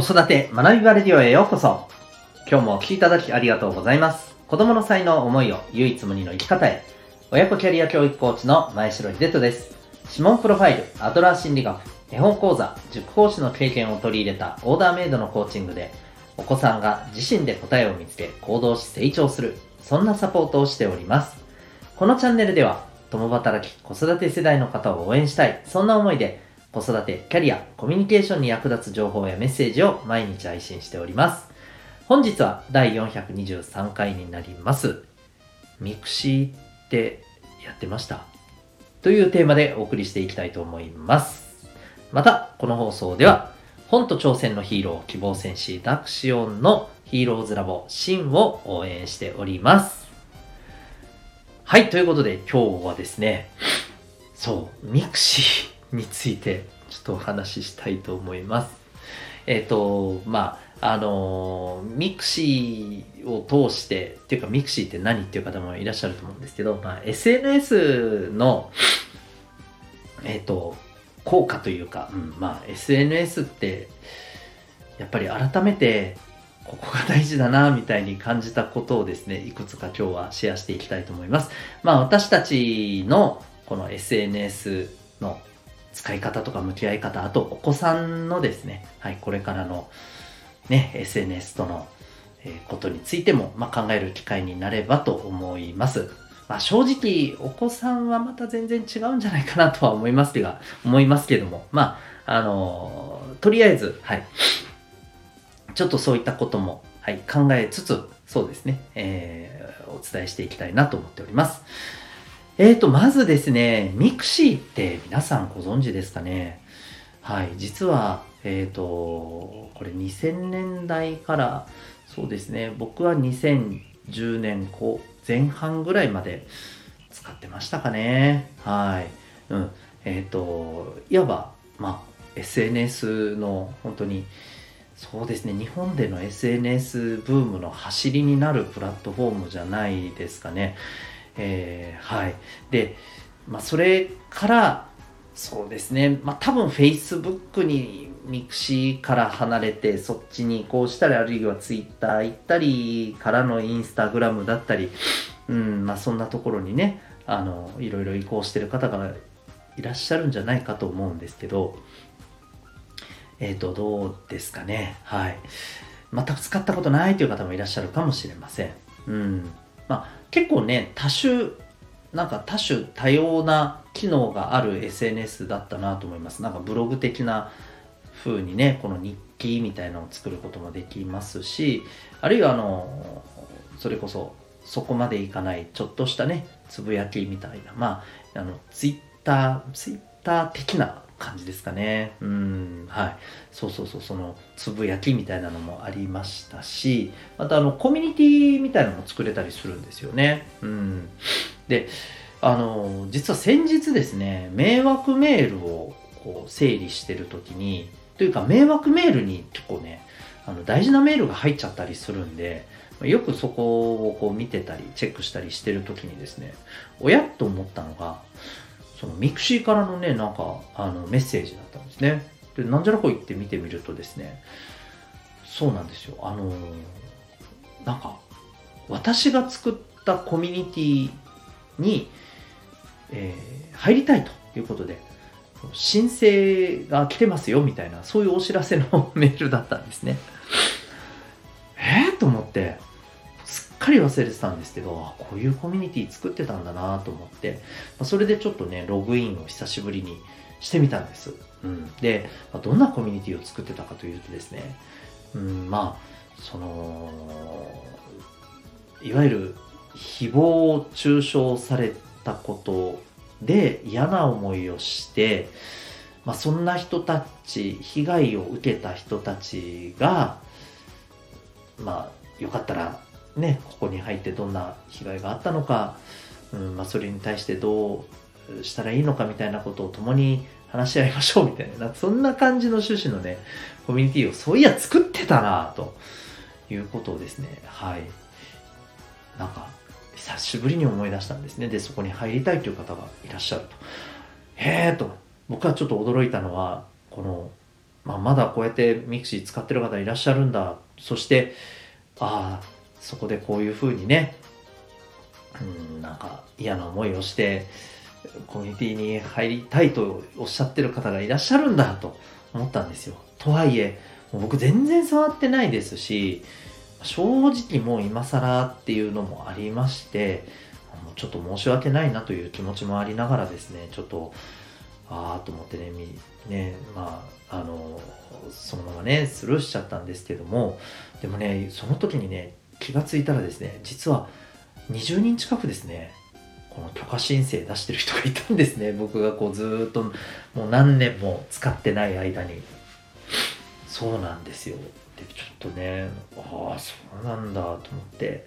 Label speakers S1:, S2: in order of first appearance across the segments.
S1: 子育て学びバレディオへようこそ。今日もお聴きいただきありがとうございます。子供の才能、思いを唯一無二の生き方へ。親子キャリア教育コーチの前城秀人です。指紋プロファイル、アドラー心理学、絵本講座、塾講師の経験を取り入れたオーダーメイドのコーチングで、お子さんが自身で答えを見つけ行動し成長する、そんなサポートをしております。このチャンネルでは、共働き、子育て世代の方を応援したい、そんな思いで、子育て、キャリア、コミュニケーションに役立つ情報やメッセージを毎日配信しております。本日は第423回になります。ミクシーってやってましたというテーマでお送りしていきたいと思います。また、この放送では、本と挑戦のヒーロー、希望戦士、ダクシオンのヒーローズラボ、シンを応援しております。はい、ということで今日はですね、そう、ミクシーについてちょっとお話ししたいと思います。えっ、と、まあ、あのミクシーを通して、っていうかミクシーって何っていう方もいらっしゃると思うんですけど、まあ、SNS の、えっ、と、効果というか、うん、まあ、SNS って、やっぱり改めて、ここが大事だな、みたいに感じたことをですね、いくつか今日はシェアしていきたいと思います。まあ、私たちのこの SNS の使い方とか向き合い方、あとお子さんのですね、はい、これからのね、SNS との、ことについても、まあ、考える機会になればと思います。まあ、正直、お子さんはまた全然違うんじゃないかなとは思いますが、思いますけども、まあ、あのーとりあえず、はい、ちょっとそういったことも、はい、考えつつ、そうですね、えーお伝えしていきたいなと思っております。えーと、まずですね、ミクシーって皆さんご存知ですかね？はい、実は、えーと、これ2000年代から、そうですね、僕は2010年後前半ぐらいまで使ってましたかね？はい。うん。えっ、と、いわば、まあ、SNS の本当に、そうですね、日本での SNS ブームの走りになるプラットフォームじゃないですかね。えーはい。で、まあ、それから、そうですね、まあ、多分 Facebook にミクシーから離れて、そっちに移行したり、あるいは Twitter 行ったり、からの Instagram だったり、うん、まあ、そんなところにね、あの、いろいろ移行してる方がいらっしゃるんじゃないかと思うんですけど、えっ、と、どうですかね。はい。全く使ったことないという方もいらっしゃるかもしれません。うん。まあ、結構ね、多種、なんか多種多様な機能がある SNS だったなと思います。なんかブログ的な風にね、この日記みたいなのを作ることもできますし、あるいはあの、それこそそこまでいかないちょっとしたね、つぶやきみたいな、まあ、あの、ツイッター、ツイッター的な感じですかね。うん、はい。そうそうそう、その、つぶやきみたいなのもありましたし、またあの、コミュニティみたいなのも作れたりするんですよね。うん。で、あの、実は先日ですね、迷惑メールをこう整理してるときに、というか迷惑メールに結構ね、あの大事なメールが入っちゃったりするんで、よくそこをこう見てたり、チェックしたりしてるときにですね、おやっと思ったのが、そのミクシーからのね、なんか、あの、メッセージだったんですね。で、なんじゃらほいって見てみるとですね、そうなんですよ。あのーなんか、私が作ったコミュニティに、えー入りたいということで、申請が来てますよみたいな、そういうお知らせの メールだったんですね。えー、と思って、かり忘れてたんですけど、あこういうコミュニティ作ってたんだなと思って、まあそれでちょっとね、ログインを久しぶりにしてみたんです。うん、で、まあどんなコミュニティを作ってたかというとですね、うん、まあ、その、いわゆる誹謗中傷されたことで嫌な思いをして、まあ、そんな人たち、被害を受けた人たちが、まあ、よかったらね、ここに入ってどんな被害があったのか、うんまあ、それに対してどうしたらいいのかみたいなことを共に話し合いましょうみたいな、な んそんな感じの趣旨のね、コミュニティをそういや作ってたなということをですね、はい。なんか、久しぶりに思い出したんですね。で、そこに入りたいという方がいらっしゃると。へえと、僕はちょっと驚いたのは、この、まあ、まだこうやってミクシー使ってる方いらっしゃるんだそしてああそこでこういうふうにねうんなんか嫌な思いをしてコミュニティに入りたいとおっしゃってる方がいらっしゃるんだと思ったんですよ。とはいえ僕全然触ってないですし正直もう今更っていうのもありましてちょっと申し訳ないなという気持ちもありながらですねちょっとああと思ってねねまああのそのままねスルーしちゃったんですけどもでもねその時にね気がついたらですね実は20人近くですねこの許可申請出してる人がいたんですね。僕がこうずっともう何年も使ってない間に。そうなんですよ。でちょっとねああそうなんだと思って。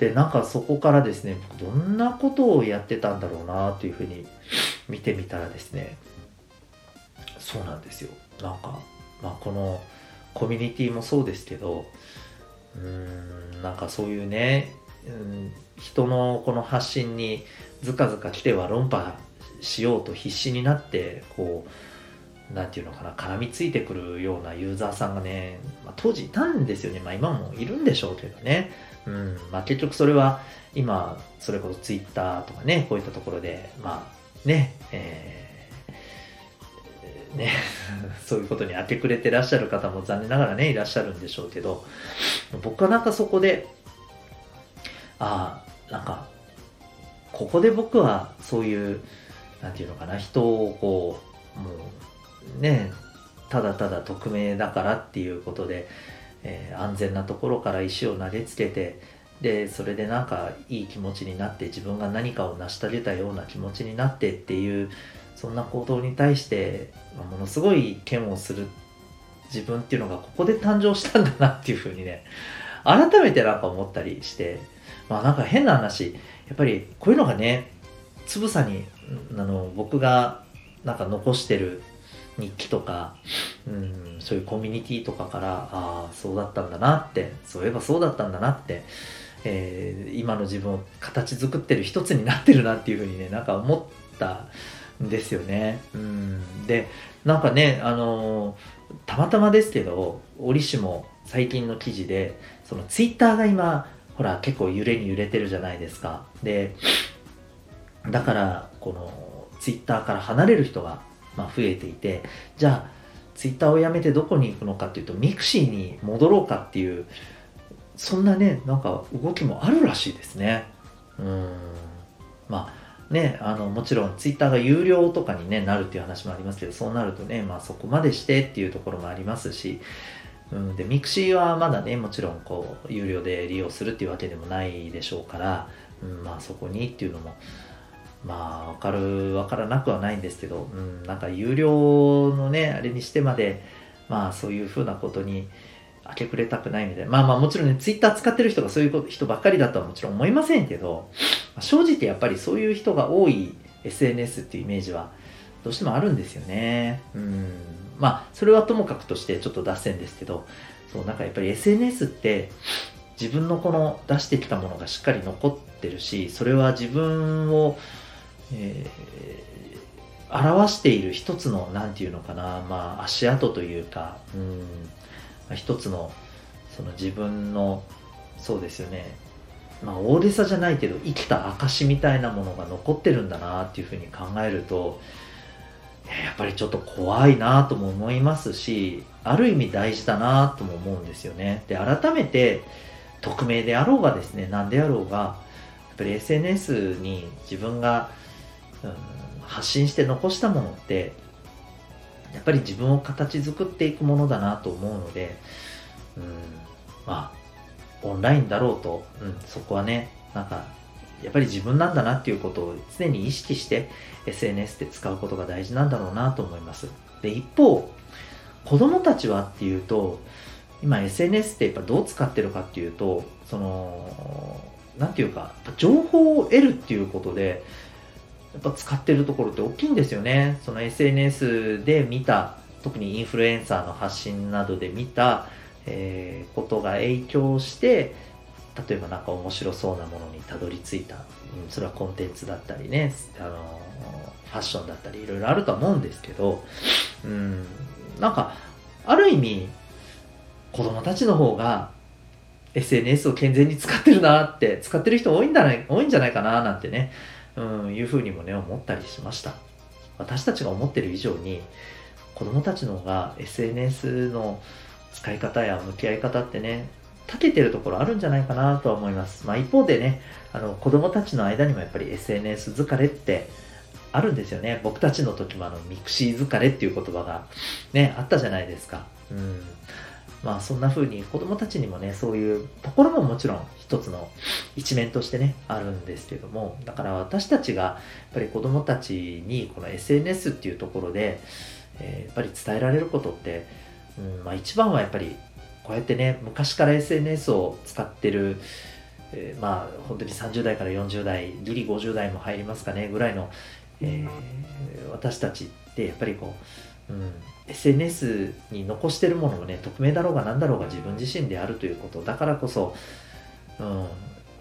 S1: でなんかそこからですね僕どんなことをやってたんだろうなというふうに見てみたらですねそうなんですよ。なんか、まあ、このコミュニティもそうですけどうんなんかそういうね、うん、人のこの発信にずかずか来ては論破しようと必死になってこう何て言うのかな絡みついてくるようなユーザーさんがね、まあ、当時いたんですよね。まあ今もいるんでしょうけどね。うんまあ結局それは今それこそツイッターとかねこういったところでまあねえーね、そういうことに明け暮れてらっしゃる方も残念ながらねいらっしゃるんでしょうけど僕はなんかそこでああなんかここで僕はそういうなんていうのかな人をこうもうねただただ匿名だからっていうことで、えー、安全なところから石を投げつけてでそれでなんかいい気持ちになって自分が何かを成し遂げたような気持ちになってっていうそんな行動に対してものすごい嫌悪する自分っていうのがここで誕生したんだなっていうふうにね改めてなんか思ったりしてまあなんか変な話やっぱりこういうのがねつぶさにあの僕がなんか残してる日記とか、うん、そういうコミュニティとかからああそうだったんだなってそういえばそうだったんだなって、えー、今の自分を形作ってる一つになってるなっていうふうにねなんか思ったですよね。うん、でなんかねあの、たまたまですけど折しも最近の記事でそのツイッターが今ほら結構揺れに揺れてるじゃないですか。でだからこのツイッターから離れる人がまあ増えていてじゃあツイッターをやめてどこに行くのかっていうとミクシーに戻ろうかっていうそんなねなんか動きもあるらしいですね。うん。まあねあのもちろんツイッターが有料とかに、ね、なるっていう話もありますけどそうなるとね、まあ、そこまでしてっていうところもありますしうん、でミクシーはまだねもちろんこう有料で利用するっていうわけでもないでしょうから、うん、まあそこにっていうのもまあ分かる分からなくはないんですけど、うん、なんか有料のねあれにしてまでまあそういうふうなことに明け暮れたくないみたいな。まあまあもちろんねツイッター使ってる人がそういう人ばっかりだとはもちろん思いませんけど正直やっぱりそういう人が多い SNS っていうイメージはどうしてもあるんですよね。うん。まあそれはともかくとしてちょっと脱線ですけどそうなんかやっぱり SNS って自分のこの出してきたものがしっかり残ってるしそれは自分を、えー、表している一つの何て言うのかなまあ足跡というかうん。一つのその自分のそうですよね。まあ大げさじゃないけど生きた証みたいなものが残ってるんだなっていうふうに考えるとやっぱりちょっと怖いなとも思いますし、ある意味大事だなとも思うんですよね。で、改めて、匿名であろうがですね、何であろうが、やっぱり SNS に自分が、うん、発信して残したものって、やっぱり自分を形作っていくものだなと思うので、うん、まあ、オンラインだろうと、うん、そこはね、なんかやっぱり自分なんだなっていうことを常に意識して SNS で使うことが大事なんだろうなと思います。で、一方、子供たちはっていうと、今 SNS ってやっぱどう使ってるかっていうと、その、なんていうか、情報を得るっていうことで、やっぱ使ってるところって大きいんですよね。その SNS で見た、特にインフルエンサーの発信などで見た、えー、ことが影響して、例えば何か面白そうなものにたどり着いた、うん、それはコンテンツだったりねあのファッションだったりいろいろあるとは思うんですけど、うん、なんか、ある意味、子供たちの方が SNS を健全に使ってるなって、使ってる人多いんだない多いんじゃないかななんてね、うん、いうふうにもね、思ったりしました。私たちが思ってる以上に、子供たちの方が SNS の使い方や向き合い方ってね、長けてるところあるんじゃないかなとは思います。まあ一方でね、あの子供たちの間にもやっぱり SNS 疲れってあるんですよね。僕たちの時もあの mixi 疲れっていう言葉がね、あったじゃないですか。うん。まあそんな風に子供たちにもね、そういうところももちろん一つの一面としてね、あるんですけども、だから私たちがやっぱり子供たちにこの SNS っていうところで、えー、やっぱり伝えられることって、うんまあ、一番はやっぱりこうやってね昔から SNS を使ってる、えー、まあ本当に30代から40代ギリ50代も入りますかねぐらいの、えー、私たちってやっぱりこう、うん、SNS に残してるものもね匿名だろうが何だろうが自分自身であるということだからこそ、うん、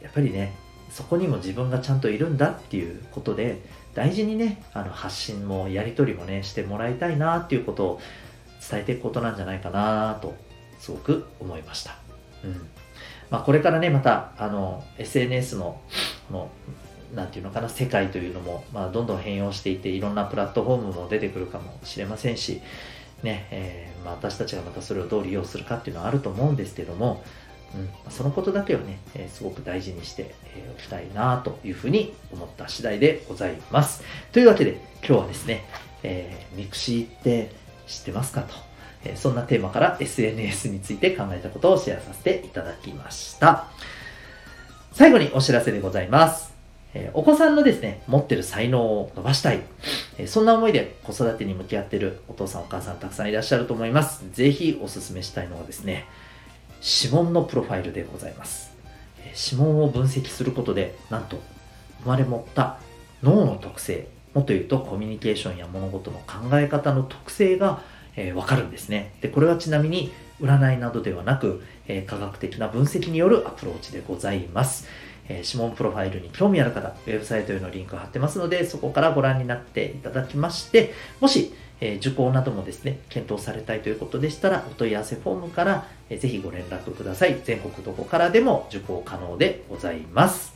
S1: やっぱりねそこにも自分がちゃんといるんだっていうことで大事にねあの発信もやり取りもねしてもらいたいなっていうことを伝えていくことなんじゃないかなとすごく思いました。うんまあ、これからねまたあの SNS のこのなんていうのかな世界というのも、まあ、どんどん変容していていろんなプラットフォームも出てくるかもしれませんし、ねえー、まあ、私たちがまたそれをどう利用するかっていうのはあると思うんですけども、うん、そのことだけをね、えー、すごく大事にしておきたいなというふうに思った次第でございます。というわけで今日はですね、えー、 mixi って知ってますかと、え、そんなテーマから SNS について考えたことをシェアさせていただきました。最後にお知らせでございます。えお子さんのですね、持ってる才能を伸ばしたい。えそんな思いで子育てに向き合ってるお父さんお母さんたくさんいらっしゃると思います。ぜひお勧めしたいのはですね、指紋のプロファイルでございます。指紋を分析することで、なんと生まれ持った脳の特性、もっと言うとコミュニケーションや物事の考え方の特性が、えー、わかるんですね。で、これはちなみに占いなどではなく、えー、科学的な分析によるアプローチでございます。えー、指紋プロファイルに興味ある方、ウェブサイトへのリンクを貼ってますので、そこからご覧になっていただきまして、もし、え受講などもですね、検討されたいということでしたら、お問い合わせフォームから、えぜひご連絡ください。全国どこからでも受講可能でございます。